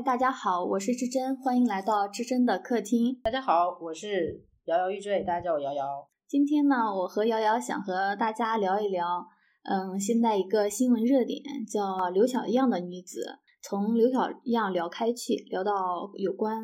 嗨，大家好，我是志珍，欢迎来到志珍的客厅。大家好，我是摇摇欲坠，大家叫我瑶瑶。今天呢，我和瑶瑶想和大家聊一聊，嗯，现在一个新闻热点叫刘小样的女子，从刘小样聊开去，聊到有关。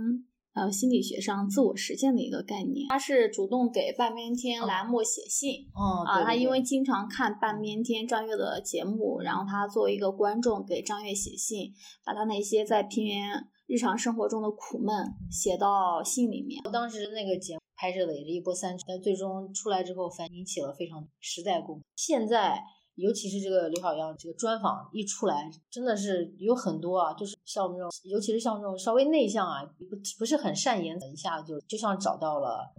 呃，心理学上自我实践的一个概念，他是主动给半边天栏目写信。哦，啊，他因为经常看半边天张悦的节目，然后他作为一个观众给张悦写信，把他那些在平原日常生活中的苦闷写到信里面。当时那个节目拍摄的也是一波三折，但最终出来之后反引起了非常时代共鸣。现在。尤其是这个刘晓阳这个专访一出来，真的是有很多啊，就是像我们这种，尤其是像这种稍微内向啊，不不是很善言的，一下子就就像找到了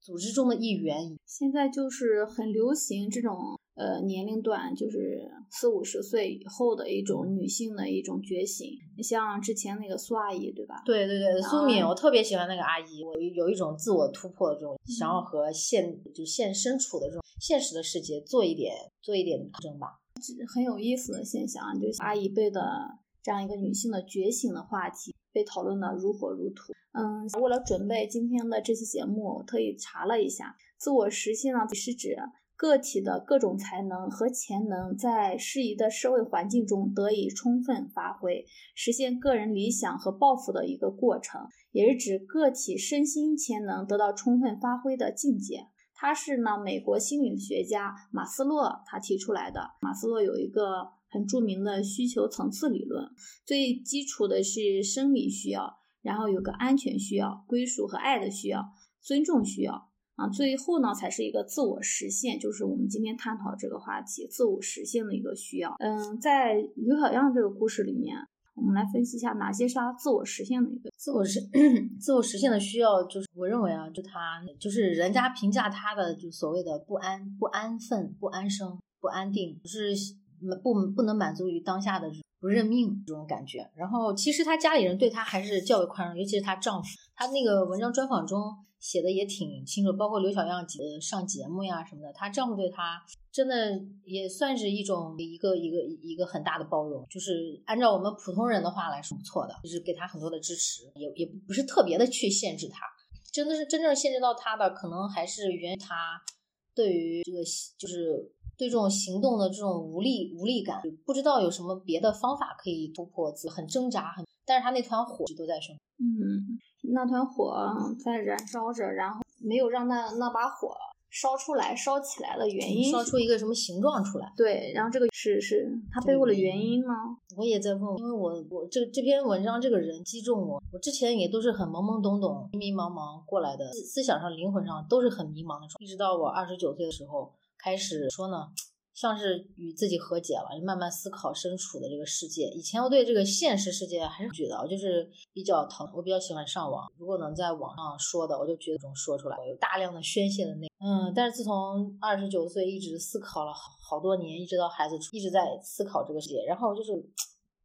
组织中的一员。现在就是很流行这种。呃，年龄段就是四五十岁以后的一种女性的一种觉醒。你像之前那个苏阿姨，对吧？对对对，苏敏，我特别喜欢那个阿姨。我有一种自我突破的这种，想要和现就现身处的这种现实的世界做一点做一点抗争吧。很有意思的现象，就是阿姨辈的这样一个女性的觉醒的话题被讨论的如火如荼。嗯，为了准备今天的这期节目，我特意查了一下，自我实现呢是指。个体的各种才能和潜能在适宜的社会环境中得以充分发挥，实现个人理想和抱负的一个过程，也是指个体身心潜能得到充分发挥的境界。它是呢，美国心理学家马斯洛他提出来的。马斯洛有一个很著名的需求层次理论，最基础的是生理需要，然后有个安全需要、归属和爱的需要、尊重需要。啊，最后呢，才是一个自我实现，就是我们今天探讨这个话题，自我实现的一个需要。嗯，在刘小样这个故事里面，我们来分析一下哪些是他自我实现的一个自我实 自我实现的需要，就是我认为啊，就他就是人家评价他的就所谓的不安、不安分、不安生、不安定，是不不能满足于当下的不认命这种感觉。然后其实她家里人对她还是较为宽容，尤其是她丈夫，她那个文章专访中。写的也挺清楚，包括刘小样上节目呀什么的，她丈夫对她真的也算是一种一个一个一个很大的包容，就是按照我们普通人的话来说，不错的，就是给她很多的支持，也也不是特别的去限制她，真的是真正限制到她的，可能还是源于她对于这个就是对这种行动的这种无力无力感，不知道有什么别的方法可以突破自很挣扎，很，但是他那团火都在生，嗯。那团火在燃烧着，然后没有让那那把火烧出来、烧起来的原因，烧出一个什么形状出来？对，然后这个是是他背后的原因吗？我也在问，因为我我这这篇文章这个人击中我，我之前也都是很懵懵懂懂、迷迷茫茫过来的，思想上、灵魂上都是很迷茫的，一直到我二十九岁的时候开始说呢。像是与自己和解了，就慢慢思考身处的这个世界。以前我对这个现实世界还是觉得，就是比较疼。我比较喜欢上网，如果能在网上说的，我就觉得这种说出来有大量的宣泄的内嗯，但是自从二十九岁一直思考了好好多年，一直到孩子出，一直在思考这个世界。然后就是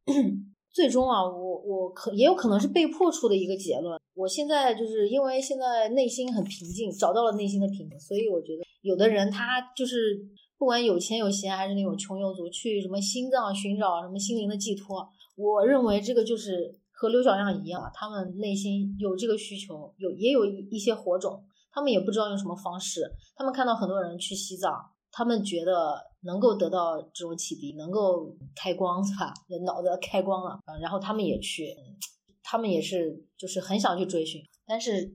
最终啊，我我可也有可能是被迫出的一个结论。我现在就是因为现在内心很平静，找到了内心的平静，所以我觉得有的人他就是。不管有钱有闲还是那种穷游族，去什么心脏寻找什么心灵的寄托，我认为这个就是和刘小亮一样，他们内心有这个需求，有也有一些火种，他们也不知道用什么方式，他们看到很多人去西藏，他们觉得能够得到这种启迪，能够开光是吧？脑子开光了，然后他们也去，他们也是就是很想去追寻，但是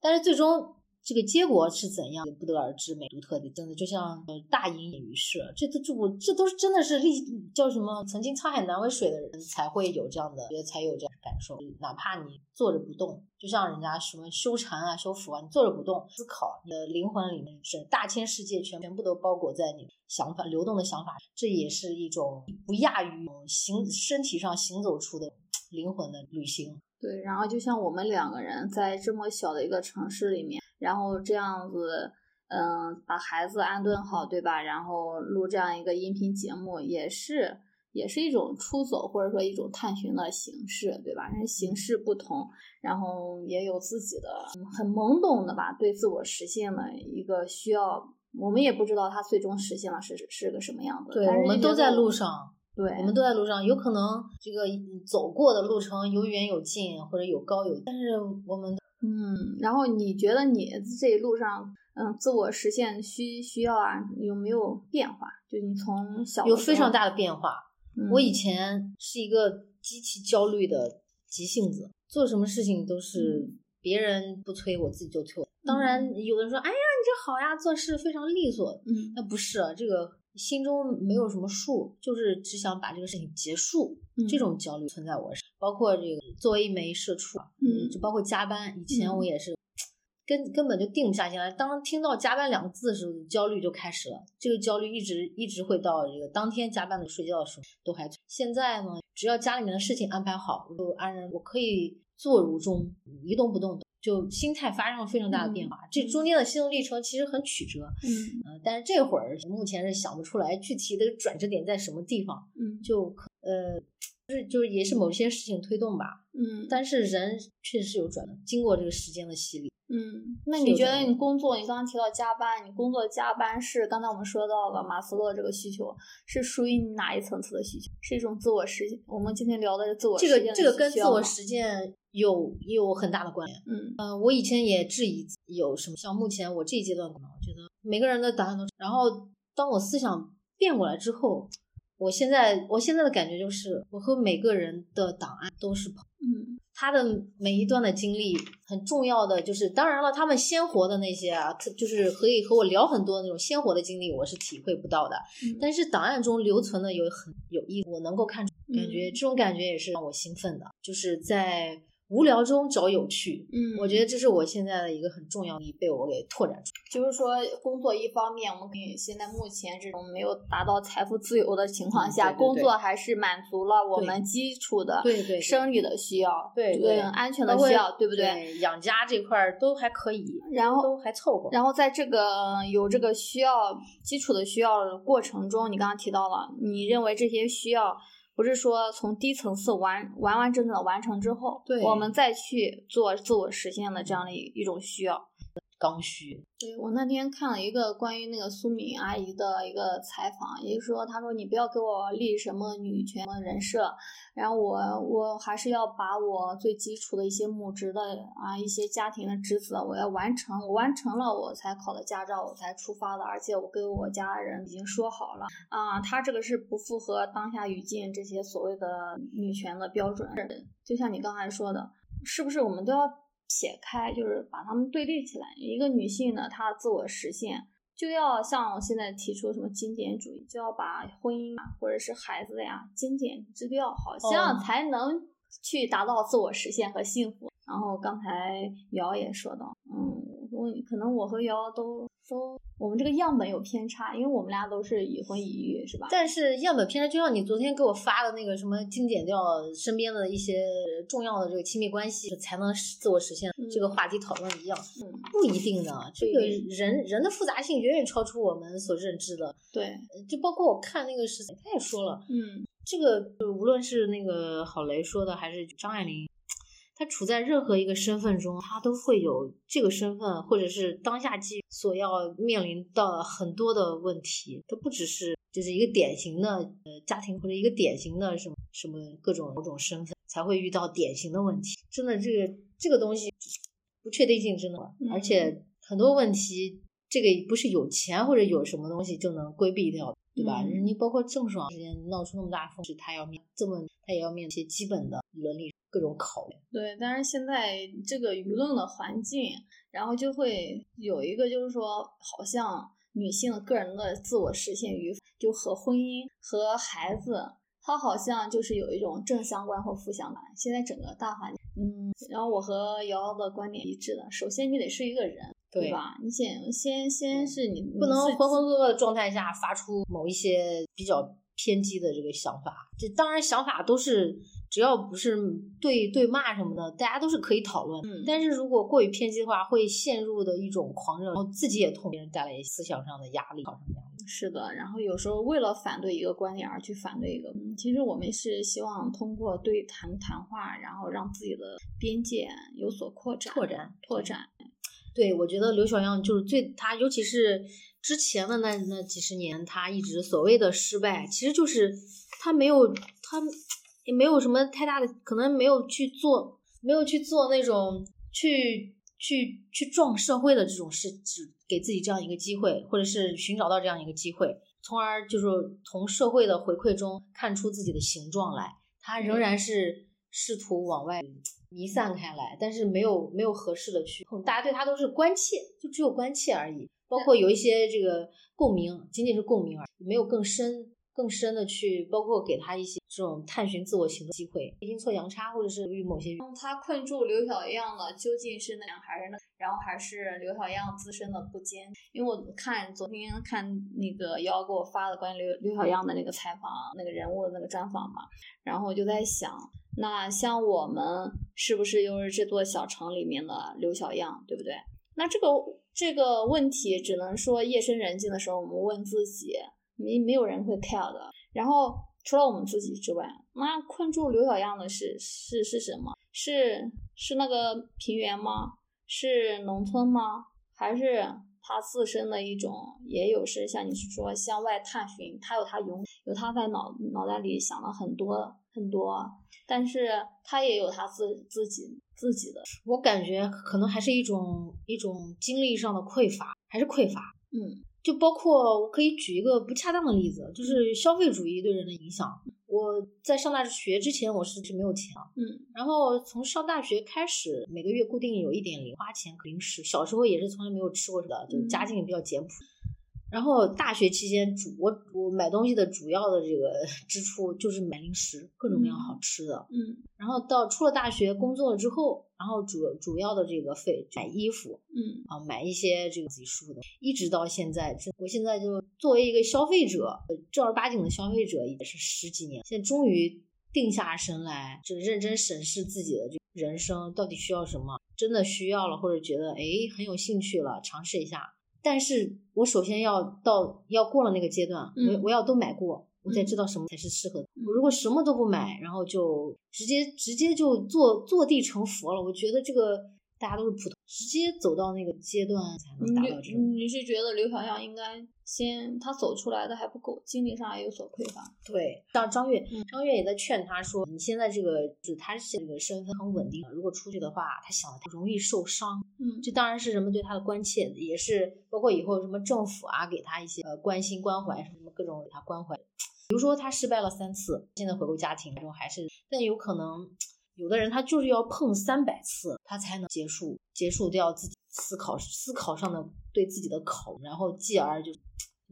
但是最终。这个结果是怎样也，不得而知。美独特的，真的就像大隐隐于市。这都这我这都是真的是历叫什么？曾经沧海难为水的人才会有这样的，觉得才有这样的感受。哪怕你坐着不动，就像人家什么修禅啊、修福啊，你坐着不动思考，你的灵魂里面是大千世界全全部都包裹在你想法流动的想法，这也是一种不亚于行身体上行走出的灵魂的旅行。对，然后就像我们两个人在这么小的一个城市里面。然后这样子，嗯，把孩子安顿好，对吧？然后录这样一个音频节目，也是也是一种出走或者说一种探寻的形式，对吧？人形式不同，然后也有自己的很懵懂的吧，对自我实现的一个需要。我们也不知道他最终实现了是是个什么样子。对，我们都在路上，对，我们都在路上，有可能这个走过的路程有远有近，或者有高有，但是我们嗯，然后你觉得你这一路上，嗯，自我实现需需要啊，有没有变化？就你从小有非常大的变化。嗯我以前是一个极其焦虑的急性子，做什么事情都是别人不催，我自己就催。当然，有的人说：“哎呀，你这好呀，做事非常利索。”嗯那不是啊，这个心中没有什么数，就是只想把这个事情结束。嗯这种焦虑存在我身上，包括这个作为一枚社畜，嗯就包括加班。以前嗯我也是。根根本就定不下心来，当听到加班两个字的时候，焦虑就开始了。这个焦虑一直一直会到这个当天加班的睡觉的时候都还。现在呢，只要家里面的事情安排好，我就安然我可以坐如钟，一动不动的，就心态发生了非常大的变化。这中间的心路历程其实很曲折，嗯呃，但是这会儿目前是想不出来具体的转折点在什么地方，嗯就可呃，就是就是也是某些事情推动吧。嗯但是人确实是有转的，经过这个时间的洗礼。嗯，那你觉得你工作，你刚刚提到加班，你工作加班是刚才我们说到了马斯洛这个需求，是属于你哪一层次的需求？是一种自我实现。我们今天聊的是自我这实现的个这个跟自我实践有有很大的关联。嗯嗯、我以前也质疑有什么，像目前我这一阶段，我觉得每个人的答案都，然后当我思想变过来之后，我现在我现在的感觉就是，我和每个人的档案都是朋友嗯。他的每一段的经历很重要的就是，当然了，他们鲜活的那些啊，他就是可以和我聊很多的那种鲜活的经历，我是体会不到的。嗯。但是档案中留存的有很有意，我能够看出，感觉嗯。这种感觉也是让我兴奋的，就是在无聊中找有趣。嗯，我觉得这是我现在的一个很重要的，被我给拓展出来。就是说，工作一方面，我们可以现在目前这种没有达到财富自由的情况下，嗯对对对工作还是满足了我们基础的对对对生理的需要，对对嗯安全的需要，对不对？对？养家这块儿都还可以，然后都还凑合。然后在这个有这个需要基础的需要的过程中，你刚刚提到了，你认为这些需要不是说从低层次完完完整整的完成之后，对我们再去做自我实现的这样的一一种需要。刚需，对我那天看了一个关于那个苏敏阿姨的一个采访，也就是说，她说你不要给我立什么女权的人设，然后我我还是要把我最基础的一些母职的啊一些家庭的职责我要完成，我完成了我才考的驾照，我才出发的，而且我跟我家人已经说好了。啊，他这个是不符合当下语境这些所谓的女权的标准，就像你刚才说的，是不是我们都要？撇开，就是把它们对立起来。一个女性呢，她自我实现就要像现在提出什么精简主义，就要把婚姻啊或者是孩子呀精简之掉，好像哦才能去达到自我实现和幸福。然后刚才瑶也说到，嗯，我可能我和瑶瑶都都我们这个样本有偏差，因为我们俩都是已婚已育，是吧？但是样本偏差，就像你昨天给我发的那个什么精简掉身边的一些重要的这个亲密关系，才能自我实现嗯这个话题讨论一样，嗯，不一定的。这个人人的复杂性远远超出我们所认知的。对，就包括我看那个是，他也说了，嗯这个就无论是那个郝雷说的，还是张爱玲。他处在任何一个身份中，他都会有这个身份，或者是当下机所要面临到很多的问题，都不只是就是一个典型的呃家庭或者一个典型的什么什么各种某种身份才会遇到典型的问题。真的，这个这个东西不确定性真的，嗯而且很多问题，这个不是有钱或者有什么东西就能规避掉的。对吧？嗯你包括郑爽之间闹出那么大风，是他要面这么，他也要面临一些基本的伦理各种考虑。对，但是现在这个舆论的环境，然后就会有一个，就是说，好像女性个人的自我实现与就和婚姻和孩子，它好像就是有一种正相关或负相关。现在整个大环境，嗯，然后我和瑶瑶的观点一致的，首先你得是一个人，对吧？你先先先是你不能浑浑噩噩的状态下发出某一些比较偏激的这个想法。这当然想法都是只要不是对对骂什么的，大家都是可以讨论。嗯但是如果过于偏激的话，会陷入的一种狂热，然后自己也痛别人带来思想上的压力，上的压力。是的，然后有时候为了反对一个观点而去反对一个，嗯，其实我们是希望通过对谈谈话，然后让自己的边界有所扩展、拓展拓展。对，我觉得刘小样就是最他，尤其是之前的那那几十年，他一直所谓的失败，其实就是他没有他也没有什么太大的，可能没有去做，没有去做那种去去去撞社会的这种事，只给自己这样一个机会，或者是寻找到这样一个机会，从而就是从社会的回馈中看出自己的形状来。他仍然是试图往外弥散开来，但是没有没有合适的去碰，大家对他都是关切，就只有关切而已，包括有一些这个共鸣，仅仅是共鸣而已，没有更深。更深的去，包括给他一些这种探寻自我行动机会，阴错阳差，或者是与某些他困住刘小样了究竟是那样，还是那，然后还是刘小样自身的不坚？因为我看昨天看那个瑶给我发的关于刘刘小样的那个采访，那个人物的那个专访嘛，然后我就在想，那像我们是不是又是这座小城里面的刘小样，对不对？那这个这个问题只能说夜深人静的时候我们问自己。没没有人会 care 的。然后除了我们自己之外，那困住刘小样的是是是什么？是是那个平原吗？是农村吗？还是他自身的一种？也有是像你说向外探寻，他有他勇有他在脑脑袋里想了很多很多，但是他也有他自自己自己的。我感觉可能还是一种一种精力上的匮乏，还是匮乏。嗯。就包括我可以举一个不恰当的例子，就是消费主义对人的影响。我在上大学之前，我是是没有钱，嗯，然后从上大学开始，每个月固定有一点零花钱零食，小时候也是从来没有吃过的，就家境也比较简朴。然后大学期间主我我买东西的主要的这个 支出就是买零食，各种各样好吃的。嗯，然后到出了大学工作了之后，然后主主要的这个费买衣服，嗯啊买一些这个自己舒服的，一直到现在，我现在就作为一个消费者，正儿八经的消费者也是十几年，现在终于定下神来，就认真审视自己的这人生到底需要什么，真的需要了或者觉得哎很有兴趣了，尝试一下。但是我首先要到要过了那个阶段，我我要都买过，我才知道什么才是适合的。我如果什么都不买，然后就直接直接就坐坐地成佛了，我觉得这个。大家都是普通，直接走到那个阶段才能达到这种。你是觉得刘小样应该先他走出来的还不够，精力上也有所匮乏。对，像张悦，张悦也在劝他说：“你现在这个就是他这个身份很稳定，如果出去的话，他想的他容易受伤。”嗯，这当然是人们对他的关切，也是包括以后什么政府啊给他一些呃关心关怀什么各种给他关怀。比如说他失败了三次，现在回归家庭之后还是，但有可能。有的人他就是要碰三百次，他才能结束结束掉自己思考思考上的对自己的考，然后继而就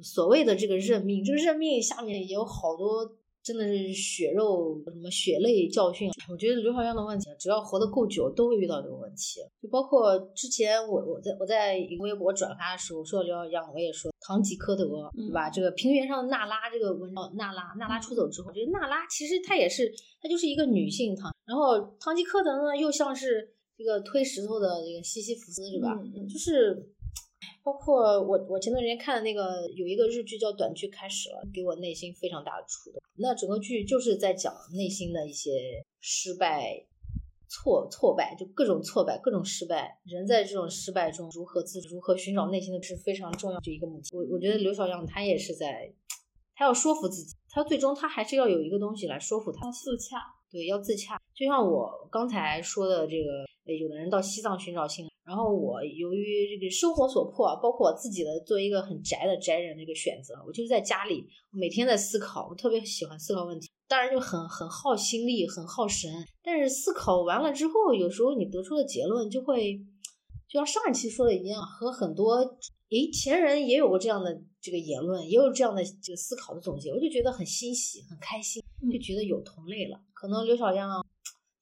所谓的这个认命，这个认命下面也有好多。真的是血肉什么血泪教训，我觉得刘小样的问题，只要活得够久，都会遇到这个问题。就包括之前我我在我在微博转发的时候说刘小样，我也说堂吉诃德，对吧？这个平原上的娜拉这个文章，娜拉娜拉出走之后，这个娜拉其实她也是，她就是一个女性堂，然后堂吉诃德呢又像是这个推石头的这个西西弗斯，是吧？就是。包括我，我前段时间看的那个有一个日剧叫《短剧开始了》，给我内心非常大的触动。那整个剧就是在讲内心的一些失败、挫挫败，就各种挫败、各种失败。人在这种失败中如何自如何寻找内心的是非常重要的一个母题。我我觉得刘小样他也是在，他要说服自己，他最终他还是要有一个东西来说服他。自洽，对，要自洽。就像我刚才说的这个，有的人到西藏寻找心然后我由于这个生活所迫，包括我自己的作为一个很宅的宅人这个选择，我就是在家里每天在思考，我特别喜欢思考问题，当然就很很耗心力，很耗神。但是思考完了之后，有时候你得出的结论就会，就像上一期说的一样，和很多诶前人也有过这样的这个言论，也有这样的这个思考的总结，我就觉得很欣喜，很开心，就觉得有同类了。可能刘小样。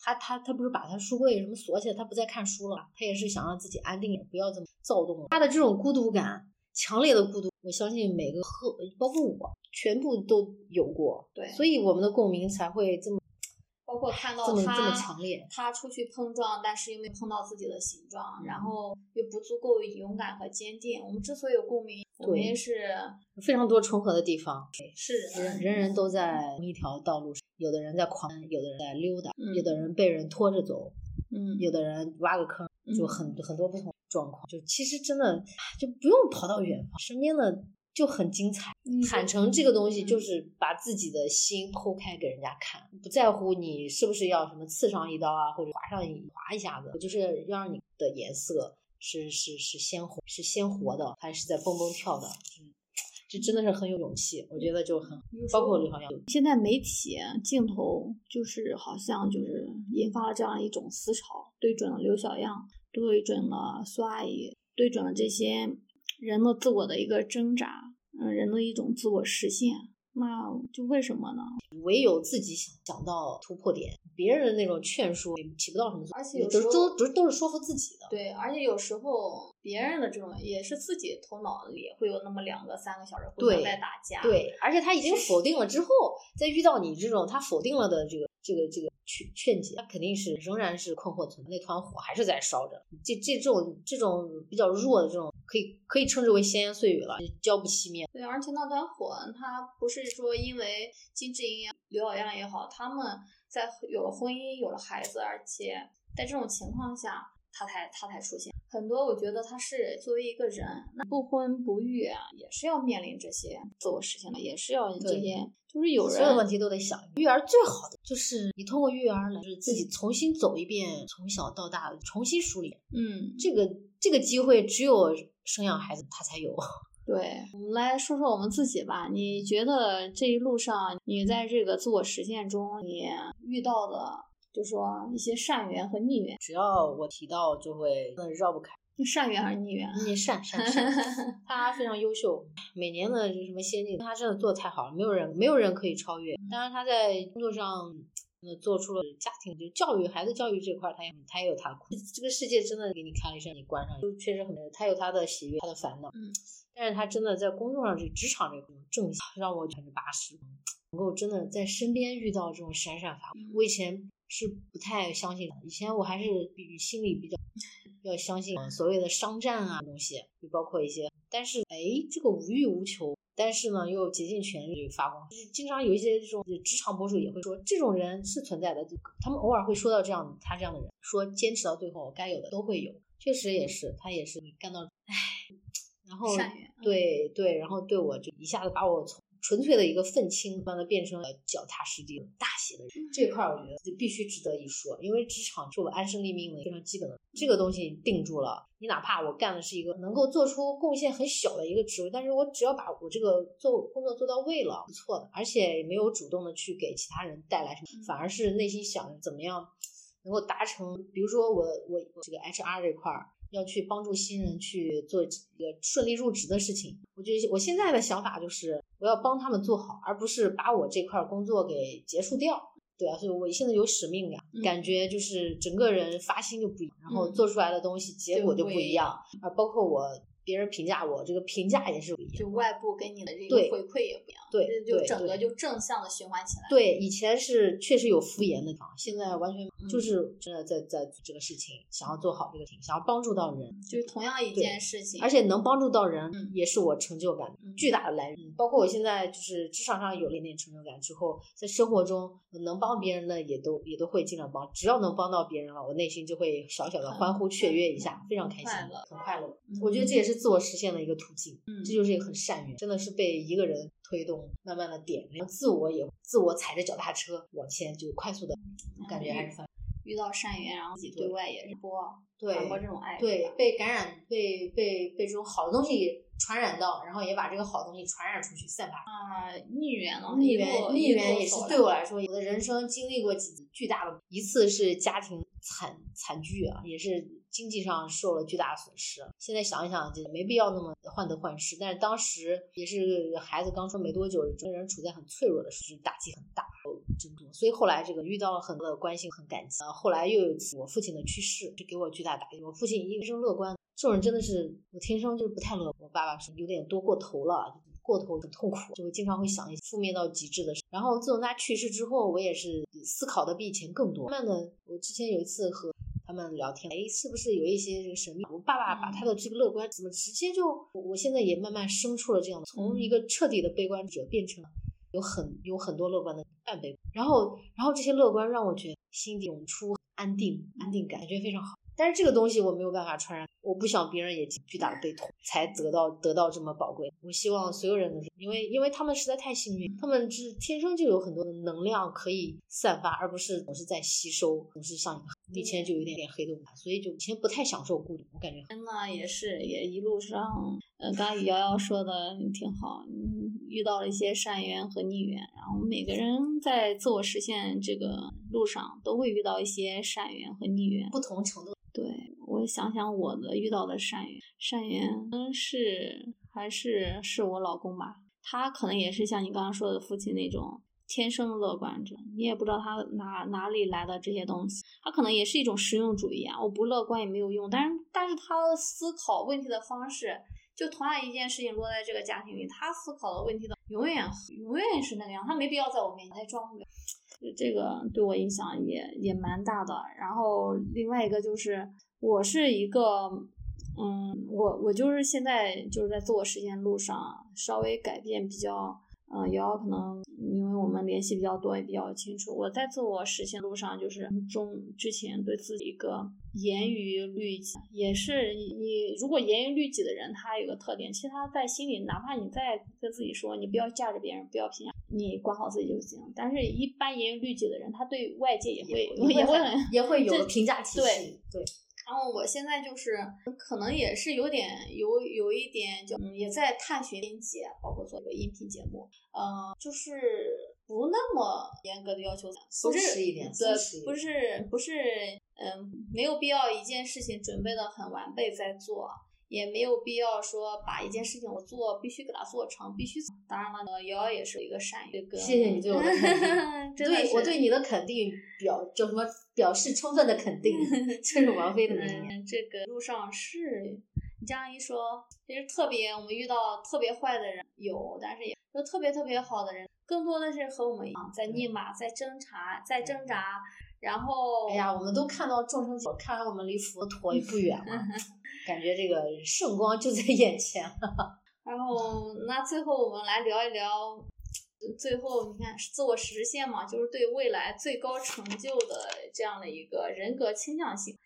他他他不是把他书柜什么锁起来，他不再看书了。他也是想让自己安定，也不要这么躁动。他的这种孤独感，强烈的孤独，我相信每个和包括我，全部都有过。对，所以我们的共鸣才会这么，包括看到这么这么强烈。他出去碰撞，但是又没碰到自己的形状，然后又不足够勇敢和坚定。我们之所以有共鸣，我们也是非常多重合的地方。是人人人都在同一条道路上。有的人在狂，有的人在溜达，有的人被人拖着走，嗯，有的人挖个坑，就很很多不同状况。就其实真的就不用跑到远方，身边的就很精彩。坦诚这个东西就是把自己的心剖开给人家看，不在乎你是不是要什么刺上一刀啊，或者划上一划一下子，就是要让你的颜色是是是鲜红，是鲜活的，还是在蹦蹦跳的。这真的是很有勇气，我觉得就很，包括刘晓阳。现在媒体镜头就是好像就是引发了这样一种思潮，对准了刘晓阳，对准了苏阿姨，对准了这些人的自我的一个挣扎，嗯，人的一种自我实现。那就为什么呢？唯有自己想想到突破点，别人的那种劝说也起不到什么作用，而且有时候都都都是说服自己的。对，而且有时候别人的这种也是自己头脑里会有那么两个三个小时互相在打架。对，而且他已经否定了之后，再遇到你这种他否定了的这个这个这个劝劝解，他肯定是仍然是困惑存在，那团火还是在烧着。这这这种这种比较弱的这种。可以可以称之为闲言碎语了，浇不熄灭。对，而且那团火，它不是说因为金智英、刘晓燕也好，他们在有了婚姻、有了孩子，而且在这种情况下，他才他才出现。很多我觉得他是作为一个人，那不婚不育啊，也是要面临这些自我实现的，也是要这些，就是有人所有问题都得想。育儿最好的就是你通过育儿来，就是自己重新走一遍，从小到大重新梳理。嗯，这个这个机会只有。生养孩子，他才有。对我们来说说我们自己吧。你觉得这一路上，你在这个自我实现中，你遇到的，就说一些善缘和逆缘。只要我提到，就会绕不开。善缘还是逆缘？逆善善善，他非常优秀。每年的什么先进，他真的做的太好了，没有人没有人可以超越。当然他在工作上。那做出了家庭就教育孩子教育这块，他也他也有他的苦。这个世界真的给你开了一扇，你关上就确实很，他有他的喜悦，他的烦恼。嗯，但是他真的在工作上这职场这种正向，让我百分之八十能够真的在身边遇到这种闪闪发光。我以前是不太相信的，以前我还是比心里比较要相信所谓的商战啊东西，就包括一些，但是哎，这个无欲无求。但是呢，又竭尽全力发光。就是经常有一些这种职场博主也会说，这种人是存在的。他们偶尔会说到这样他这样的人，说坚持到最后，该有的都会有。确实也是，他也是干到，唉，然后对对，然后对我就一下子把我从。纯粹的一个愤青，把他变成了脚踏实地、大写的人。这块儿我觉得就必须值得一说，因为职场是我安身立命的非常基本的，这个东西定住了。你哪怕我干的是一个能够做出贡献很小的一个职位，但是我只要把我这个做工作做到位了，不错的，而且也没有主动的去给其他人带来什么，反而是内心想着怎么样能够达成。比如说我我这个 HR 这块儿。要去帮助新人去做这个顺利入职的事情，我觉得我现在的想法就是我要帮他们做好，而不是把我这块工作给结束掉。对啊，所以我现在有使命感，感觉就是整个人发心就不一样，然后做出来的东西结果就不一样啊，包括我。别人评价我，这个评价也是不一样，就外部给你的这个回馈也不一样，对，就整个就正向的循环起来。对，以前是确实有敷衍的地方，现在完全就是真的在在这个事情，想要做好这个事情，想要帮助到人，就是同样一件事情，而且能帮助到人，也是我成就感巨大的来源。包括我现在就是职场上有了一点成就感之后，在生活中能帮别人的也都也都会尽量帮，只要能帮到别人了，我内心就会小小的欢呼雀跃一下，非常开心，很快乐。我觉得这也是。是自我实现的一个途径，嗯，这就是一个很善缘，真的是被一个人推动，慢慢的点亮，自我也自我踩着脚踏车往前，就快速的，感觉还是遇到善缘，然后自己对外也是播传播这种爱，对，被感染，被被被这种好的东西传染到，然后也把这个好东西传染出去，散发啊，逆缘了，逆缘，逆缘也是对我来说，我的人生经历过几次巨大的，一次是家庭惨惨剧啊，也是。经济上受了巨大损失，现在想一想，就没必要那么患得患失。但是当时也是孩子刚出没多久，整个人处在很脆弱的时候，打击很大，真多。所以后来这个遇到了很多的关心，很感激。后来又有一次我父亲的去世，就给我巨大打击。我父亲一生乐观，这种人真的是我天生就是不太乐观。我爸爸是有点多过头了，过头很痛苦，就会经常会想一些负面到极致的事。然后自从他去世之后，我也是思考的比以前更多。慢慢的，我之前有一次和。他们聊天，哎，是不是有一些这个神秘？我爸爸把他的这个乐观，怎么直接就？我现在也慢慢生出了这样的，从一个彻底的悲观者变成了有很有很多乐观的半悲观。然后，然后这些乐观让我觉得心底涌出安定、安定感，感觉非常好。但是这个东西我没有办法传染，我不想别人也巨大的悲痛才得到得到这么宝贵。我希望所有人都是，因为因为他们实在太幸运，他们是天生就有很多的能量可以散发，而不是总是在吸收，总是像以前就有点点黑洞，所以就以前不太享受孤独，我感觉。真的也是，也一路上，呃，刚刚瑶瑶说的挺好，嗯，遇到了一些善缘和逆缘，然后每个人在自我实现这个路上都会遇到一些善缘和逆缘，不同程度。对我想想我的遇到的善缘，善缘嗯是还是是我老公吧，他可能也是像你刚刚说的父亲那种。天生乐观者，你也不知道他哪哪里来的这些东西，他可能也是一种实用主义啊。我不乐观也没有用，但是但是他思考问题的方式，就同样一件事情落在这个家庭里，他思考的问题的永远永远是那个样，他没必要在我面前装不了。这个对我影响也也蛮大的。然后另外一个就是，我是一个，嗯，我我就是现在就是在自我实现路上稍微改变比较。嗯，瑶瑶可能因为我们联系比较多，也比较清楚。我在自我实现路上，就是中之前对自己一个严于律己，也是你如果严于律己的人，他有个特点，其实他在心里，哪怕你再跟自己说你不要架着别人，不要评价，你管好自己就行。但是，一般严于律己的人，他对外界也会也会也会有评价体系，对。然后我现在就是可能也是有点有有一点就嗯也在探寻音节，包括做一个音频节目，嗯，就是不那么严格的要求，不是一点，对，不是不是嗯没有必要一件事情准备的很完备再做。也没有必要说把一件事情我做必须给它做成，必须。当然了，瑶瑶也是一个善意的。谢谢你对我的肯定，对我对你的肯定表叫什么？表示充分的肯定。这是王菲的名言。这个路上是你这样一说，其实特别我们遇到特别坏的人有，但是也就特别特别好的人，更多的是和我们一样在逆马、在挣扎、在挣扎。然后，哎呀，我们都看到众生所，看来我们离佛陀也不远了。感觉这个圣光就在眼前了。然后，那最后我们来聊一聊，最后你看自我实现嘛，就是对未来最高成就的这样的一个人格倾向性。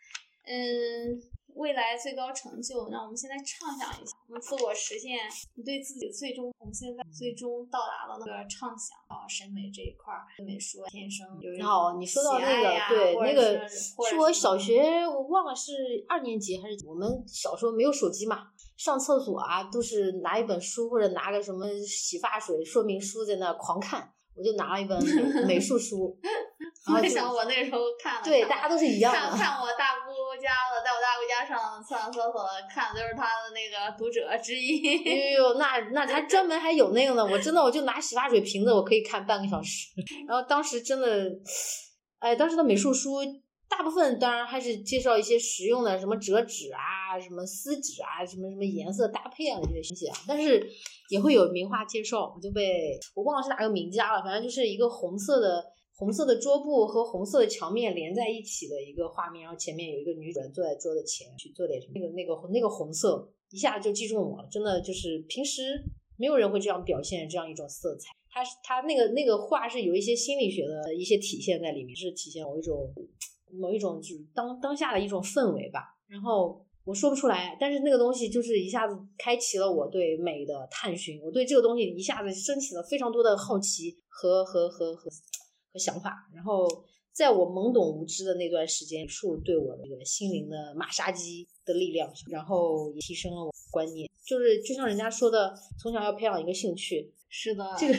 嗯。未来最高成就，让我们现在畅想一下，我们自我实现，你对自己最终，我们现在最终到达了那个畅想啊，审美这一块儿，美术天生有一好，你说到那个，对，那个是我小学，我忘了是二年级还是我们小时候没有手机嘛，上厕所啊都是拿一本书或者拿个什么洗发水说明书在那狂看，我就拿了一本美 术书。我想我那时候看了，对，大家都是一样的。看看我大姑家的，在我大姑家上上厕所看，就是他的那个读者之一。哎呦，那那他专门还有那个呢，我真的我就拿洗发水瓶子，我可以看半个小时。然后当时真的，哎，当时的美术书大部分当然还是介绍一些实用的，什么折纸啊，什么撕纸啊，什么什么颜色搭配啊这些东西啊，但是也会有名画介绍，我就被我忘了是哪个名家了，反正就是一个红色的。红色的桌布和红色的墙面连在一起的一个画面，然后前面有一个女主人坐在桌子前去做点什么。那个那个那个红色一下就击中我了，真的就是平时没有人会这样表现这样一种色彩。它是它那个那个画是有一些心理学的一些体现在里面，是体现某一种某一种就是当当下的一种氛围吧。然后我说不出来，但是那个东西就是一下子开启了我对美的探寻，我对这个东西一下子升起了非常多的好奇和和和和。和想法，然后在我懵懂无知的那段时间，美术对我的这个心灵的马杀鸡的力量，然后也提升了我观念。就是就像人家说的，从小要培养一个兴趣，是的，这个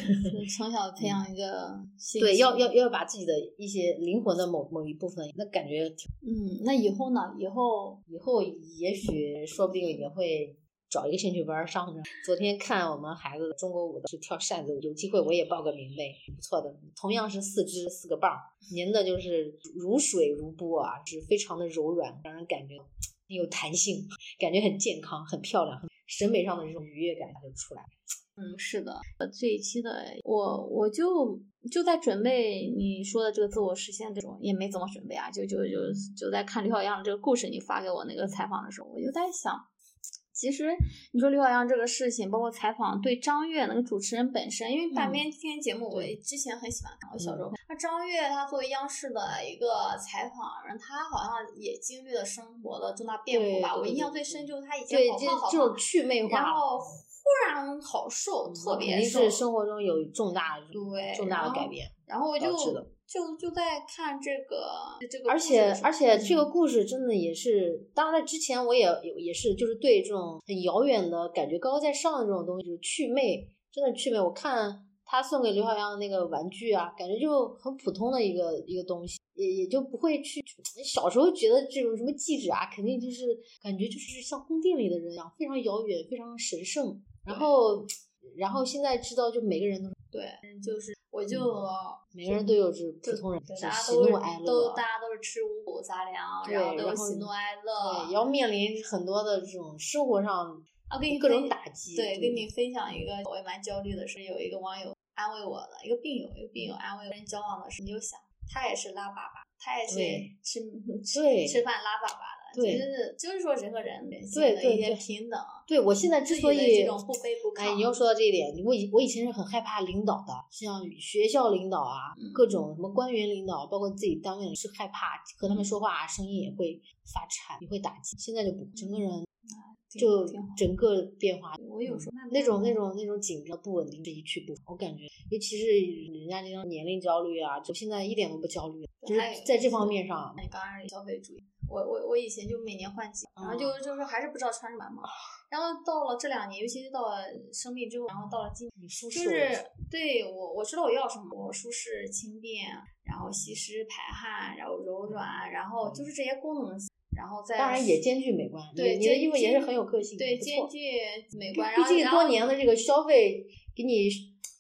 从小培养一个兴趣对，要要要把自己的一些灵魂的某某一部分，那感觉挺嗯，那以后呢？以后以后也许说不定也会。找一个兴趣班上着。昨天看我们孩子中国舞的是跳扇子，有机会我也报个名呗，不错的。同样是四肢四个棒，您的就是如水如波啊，是非常的柔软，让人感觉很有弹性，感觉很健康，很漂亮，审美上的这种愉悦感就出来。嗯，是的，这一期的我我就就在准备你说的这个自我实现这种，也没怎么准备啊，就就就就在看刘小样这个故事，你发给我那个采访的时候，我就在想。其实你说刘晓阳这个事情，包括采访对张悦那个主持人本身，因为半边天节目我之前很喜欢看，我小时候看。那张悦他作为央视的一个采访人，他好像也经历了生活的重大变故吧。我印象最深就是他以前好胖好胖，就趣味化，然后忽然好瘦，特别瘦。肯定是生活中有重大对重大的改变，然后我就。就就在看这个这个，而且而且这个故事真的也是，当然之前我也有也是，就是对这种很遥远的感觉高高在上的这种东西，就是趣味，真的趣味。我看他送给刘小阳的那个玩具啊，感觉就很普通的一个一个东西，也也就不会去。小时候觉得这种什么记者啊，肯定就是感觉就是像宫殿里的人一样，非常遥远，非常神圣。然后然后现在知道，就每个人都对，就是。我就每个人都有是普通人，大家都都大家都是吃五谷杂粮，然后都喜怒哀乐，对，也要面临很多的这种生活上啊，给你各种打击。对，跟你分享一个我也蛮焦虑的，是有一个网友安慰我的，一个病友，一个病友安慰跟人交往的时候，你就想他也是拉粑粑，他也是吃吃吃饭拉粑粑的。对，就是就是说人和人对对对平等。对我现在之所以这种不卑不亢，哎，你又说到这一点，我以我以前是很害怕领导的，像学校领导啊，各种什么官员领导，包括自己单位是害怕和他们说话，声音也会发颤，也会打击。现在就不，整个人就整个变化。我有时候那种那种那种紧张不稳定是一去不，我感觉，尤其是人家这种年龄焦虑啊，就现在一点都不焦虑，就是在这方面上。你刚刚是消费主义。我我我以前就每年换季，然后就就是还是不知道穿什么嘛。然后到了这两年，尤其是到了生病之后，然后到了今年，就是对我我知道我要什么，我舒适轻便，然后吸湿排汗，然后柔软，然后就是这些功能，然后再当然也兼具美观。对，你的衣服也是很有个性，对，兼具美观。毕竟多年的这个消费给你。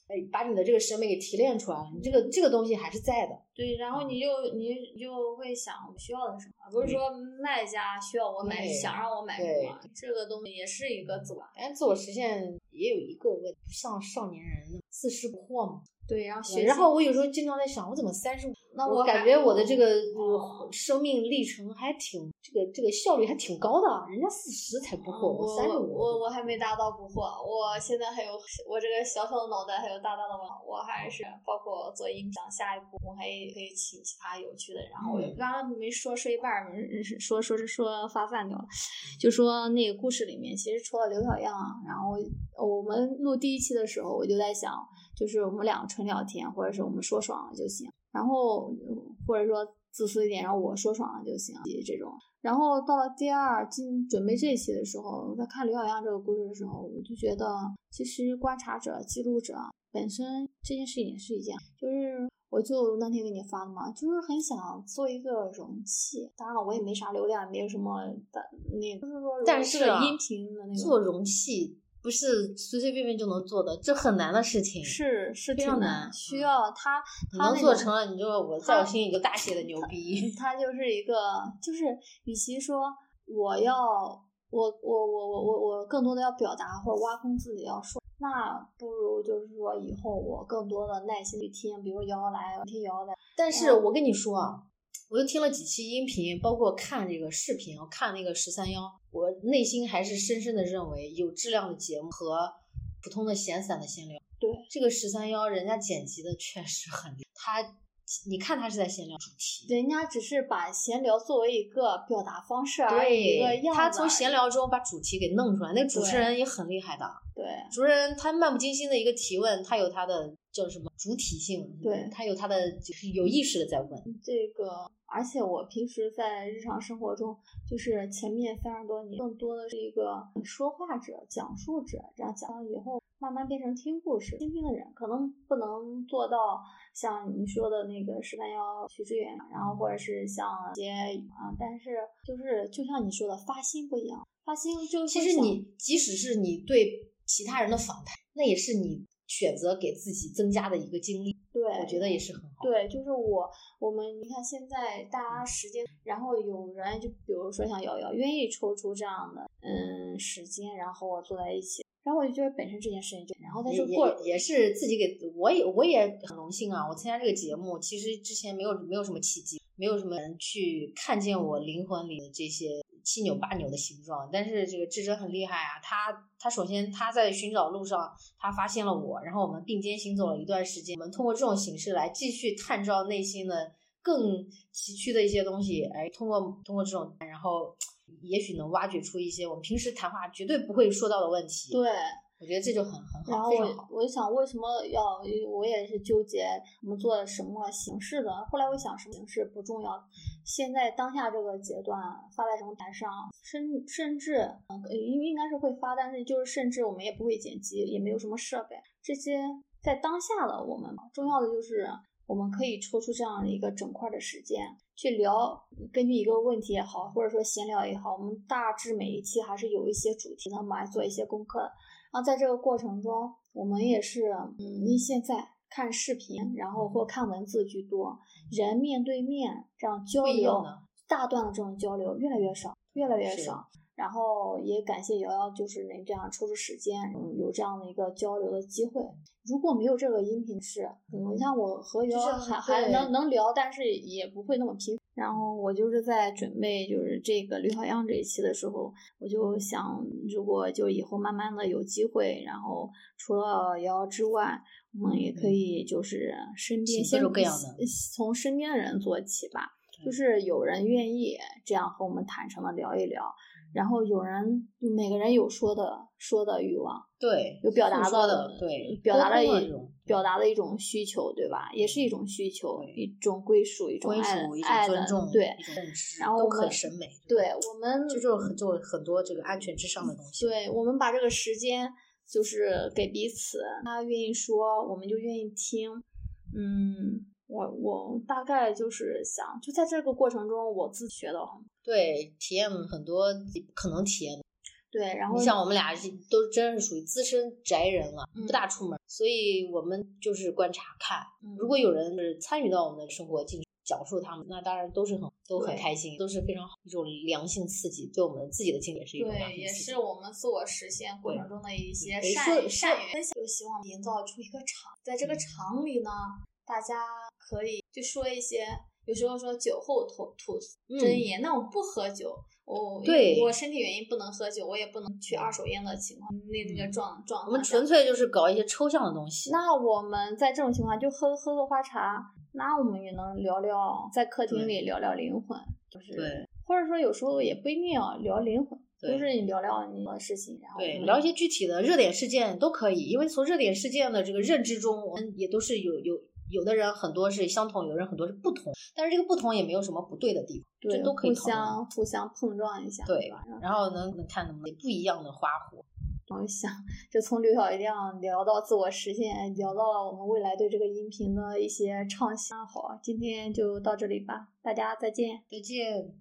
哎，把你的这个审美给提炼出来了，你这个这个东西还是在的。对，然后你就你你就会想我需要的什么，不是说卖家需要我买，想让我买什么，这个东西也是一个自我。但自我实现也有一个问题，不像少年人自食不惑嘛。对，然后学，然后我有时候经常在想，我怎么三十五？那我感觉我的这个生命历程还挺，这个这个效率还挺高的。人家四十才不惑，我三十五，我我还没达到不惑。我现在还有我这个小小的脑袋，还有大大的网，我还是包括做音响，下一步我还可以请其他有趣的。然后我刚刚没说说一半，说说是说发散掉了，就说那个故事里面，其实除了刘小样，然后我们录第一期的时候，我就在想。就是我们两个纯聊天，或者是我们说爽了就行，然后或者说自私一点，然后我说爽了就行，这种。然后到了第二进准备这一期的时候，在看刘小阳这个故事的时候，我就觉得其实观察者、记录者本身这件事情也是一件，就是我就那天给你发的嘛，就是很想做一个容器。当然了，我也没啥流量，没有什么的，那就是说，但是音频的那个做容器。不是随随便便就能做的，这很难的事情，是是非常难，需要他他能做成了，你就我在我心里就大写的牛逼。他就是一个，就是与其说我要我我我我我我更多的要表达或者挖空自己要说，那不如就是说以后我更多的耐心去听，比如瑶瑶来听瑶瑶来。但是我跟你说啊。我又听了几期音频，包括看这个视频，我看那个十三幺，我内心还是深深的认为，有质量的节目和普通的闲散的闲聊。对，这个十三幺，人家剪辑的确实很厉害。他，你看他是在闲聊主题，人家只是把闲聊作为一个表达方式而已。一个样他从闲聊中把主题给弄出来，那主持人也很厉害的。对，主持人他漫不经心的一个提问，他有他的叫什么主体性，对他有他的就是有意识的在问。这个。而且我平时在日常生活中，就是前面三十多年，更多的是一个说话者、讲述者，这样讲了以后，慢慢变成听故事、倾听的人，可能不能做到像你说的那个十三幺徐志远，然后或者是像些啊，但是就是就像你说的，发心不一样，发心就其实你即使是你对其他人的访谈，那也是你选择给自己增加的一个经历。对，我觉得也是很好。对，就是我，我们你看现在大家时间，然后有人就比如说像瑶瑶，愿意抽出这样的嗯时间，然后我坐在一起，然后我就觉得本身这件事情就，然后在这过也是自己给，我也我也很荣幸啊，我参加这个节目，其实之前没有没有什么契机，没有什么人去看见我灵魂里的这些七扭八扭的形状。但是这个智者很厉害啊，他他首先他在寻找路上，他发现了我，然后我们并肩行走了一段时间。我们通过这种形式来继续探照内心的更崎岖的一些东西，哎，通过通过这种，然后也许能挖掘出一些我们平时谈话绝对不会说到的问题。对。我觉得这就很很好，然后我我就想，为什么要？我也是纠结我们做什么形式的。后来我想，什么形式不重要。现在当下这个阶段，发在什么台上，甚甚至嗯，应应该是会发，但是就是甚至我们也不会剪辑，也没有什么设备。这些在当下的我们，重要的就是我们可以抽出这样的一个整块的时间去聊，根据一个问题也好，或者说闲聊也好，我们大致每一期还是有一些主题的嘛，来做一些功课。然后在这个过程中，我们也是，嗯，你现在看视频，然后或看文字居多，人面对面这样交流，大段的这种交流越来越少，越来越少。然后也感谢瑶瑶，就是能这样抽出时间，有这样的一个交流的机会。如果没有这个音频室，可能像我和瑶瑶还还能能聊，但是也不会那么频。然后我就是在准备就是这个刘小样这一期的时候，我就想，如果就以后慢慢的有机会，然后除了瑶瑶之外，我们也可以就是身边先从身边的人做起吧，就是有人愿意这样和我们坦诚的聊一聊。然后有人就，每个人有说的说的欲望，对，有表达的，对，表达的一种表达的一种需求，对吧？也是一种需求，一种归属，一种爱，爱的，对，然后都很审美，对我们就就很就很多这个安全之上的东西。对我们把这个时间就是给彼此，他愿意说，我们就愿意听。嗯，我我大概就是想，就在这个过程中，我自学的很。对，体验很多可能体验。对，然后你像我们俩都真是属于资深宅人了，不大出门，所以我们就是观察看。如果有人是参与到我们的生活进去讲述他们，那当然都是很都很开心，都是非常好一种良性刺激，对我们自己的经历是一种良性刺激。对，也是我们自我实现过程中的一些善善缘。就希望营造出一个场，在这个场里呢，大家可以就说一些。有时候说酒后吐吐真言，那我不喝酒，我对我身体原因不能喝酒，我也不能去二手烟的情况，那那个状状态。我们纯粹就是搞一些抽象的东西。那我们在这种情况就喝喝个花茶，那我们也能聊聊，在客厅里聊聊灵魂，就是或者说有时候也不一定要聊灵魂，就是你聊聊你的事情，然后对聊一些具体的热点事件都可以，因为从热点事件的这个认知中，我们也都是有有。有的人很多是相同，有的人很多是不同，但是这个不同也没有什么不对的地方，对，都可以互相互相碰撞一下，对，然后能能看能不能不一样的花火。我想，就从刘小亮聊到自我实现，聊到了我们未来对这个音频的一些畅想。好，今天就到这里吧，大家再见，再见。